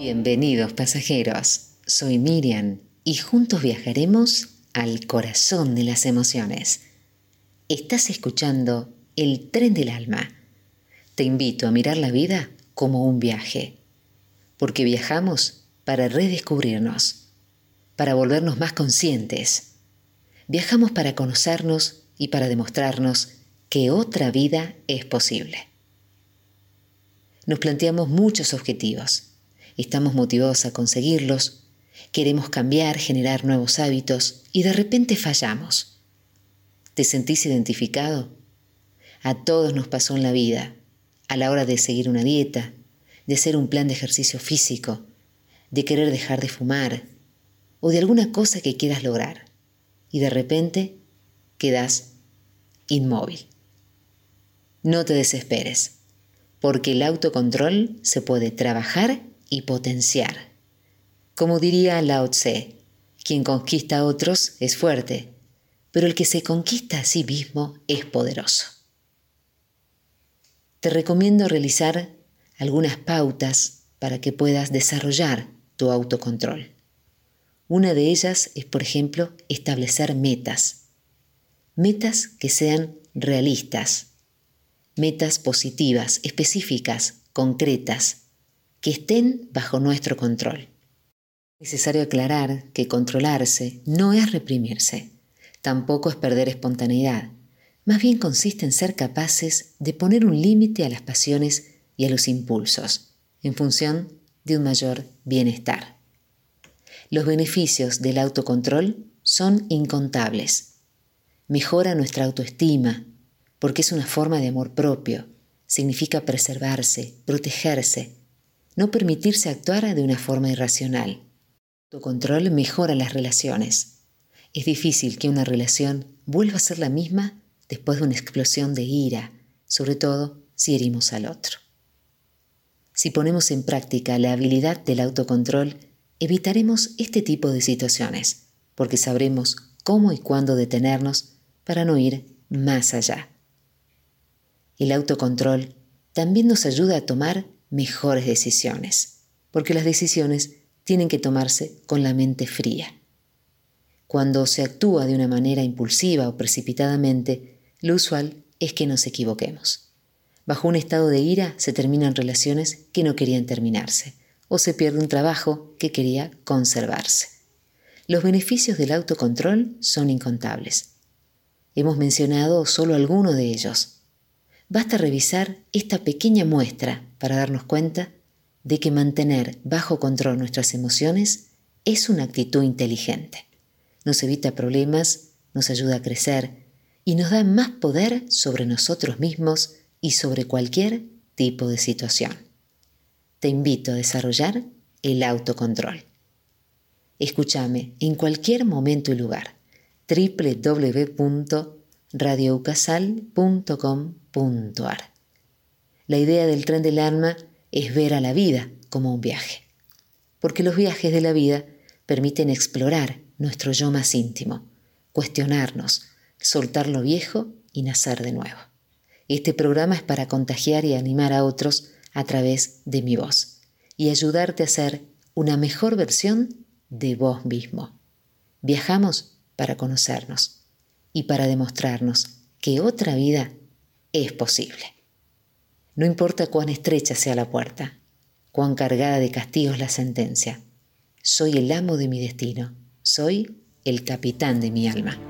Bienvenidos pasajeros, soy Miriam y juntos viajaremos al corazón de las emociones. Estás escuchando El tren del alma. Te invito a mirar la vida como un viaje, porque viajamos para redescubrirnos, para volvernos más conscientes. Viajamos para conocernos y para demostrarnos que otra vida es posible. Nos planteamos muchos objetivos. Estamos motivados a conseguirlos. Queremos cambiar, generar nuevos hábitos y de repente fallamos. ¿Te sentís identificado? A todos nos pasó en la vida, a la hora de seguir una dieta, de hacer un plan de ejercicio físico, de querer dejar de fumar o de alguna cosa que quieras lograr. Y de repente quedas inmóvil. No te desesperes porque el autocontrol se puede trabajar y potenciar. Como diría Lao Tse, quien conquista a otros es fuerte, pero el que se conquista a sí mismo es poderoso. Te recomiendo realizar algunas pautas para que puedas desarrollar tu autocontrol. Una de ellas es, por ejemplo, establecer metas. Metas que sean realistas, metas positivas, específicas, concretas, que estén bajo nuestro control. Es necesario aclarar que controlarse no es reprimirse, tampoco es perder espontaneidad, más bien consiste en ser capaces de poner un límite a las pasiones y a los impulsos, en función de un mayor bienestar. Los beneficios del autocontrol son incontables. Mejora nuestra autoestima, porque es una forma de amor propio, significa preservarse, protegerse, no permitirse actuar de una forma irracional. El autocontrol mejora las relaciones. Es difícil que una relación vuelva a ser la misma después de una explosión de ira, sobre todo si herimos al otro. Si ponemos en práctica la habilidad del autocontrol, evitaremos este tipo de situaciones, porque sabremos cómo y cuándo detenernos para no ir más allá. El autocontrol también nos ayuda a tomar mejores decisiones, porque las decisiones tienen que tomarse con la mente fría. Cuando se actúa de una manera impulsiva o precipitadamente, lo usual es que nos equivoquemos. Bajo un estado de ira se terminan relaciones que no querían terminarse, o se pierde un trabajo que quería conservarse. Los beneficios del autocontrol son incontables. Hemos mencionado solo algunos de ellos, Basta revisar esta pequeña muestra para darnos cuenta de que mantener bajo control nuestras emociones es una actitud inteligente. Nos evita problemas, nos ayuda a crecer y nos da más poder sobre nosotros mismos y sobre cualquier tipo de situación. Te invito a desarrollar el autocontrol. Escúchame en cualquier momento y lugar. www.radioucasal.com la idea del tren del alma es ver a la vida como un viaje, porque los viajes de la vida permiten explorar nuestro yo más íntimo, cuestionarnos, soltar lo viejo y nacer de nuevo. Este programa es para contagiar y animar a otros a través de mi voz y ayudarte a ser una mejor versión de vos mismo. Viajamos para conocernos y para demostrarnos que otra vida es posible. No importa cuán estrecha sea la puerta, cuán cargada de castigos la sentencia, soy el amo de mi destino, soy el capitán de mi alma.